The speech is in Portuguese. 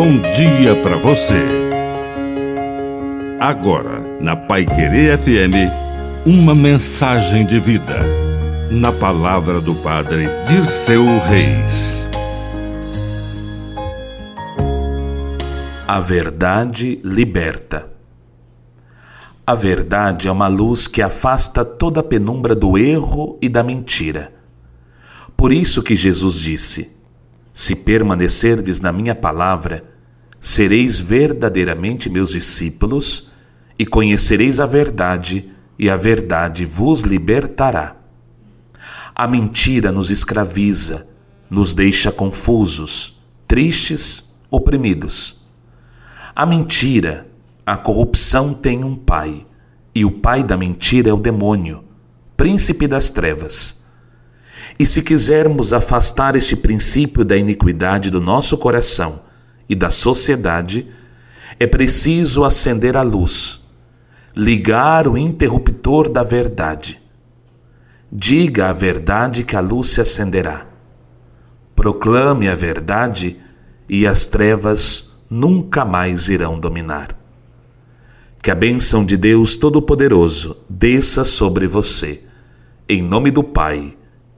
bom dia para você. Agora, na Pai Querer FM, uma mensagem de vida. Na palavra do Padre de seu Reis. A verdade liberta. A verdade é uma luz que afasta toda a penumbra do erro e da mentira. Por isso que Jesus disse: Se permanecerdes na minha palavra, sereis verdadeiramente meus discípulos e conhecereis a verdade, e a verdade vos libertará. A mentira nos escraviza, nos deixa confusos, tristes, oprimidos. A mentira, a corrupção tem um pai, e o pai da mentira é o demônio, príncipe das trevas. E se quisermos afastar este princípio da iniquidade do nosso coração e da sociedade, é preciso acender a luz, ligar o interruptor da verdade. Diga a verdade que a luz se acenderá. Proclame a verdade e as trevas nunca mais irão dominar. Que a bênção de Deus Todo-Poderoso desça sobre você, em nome do Pai,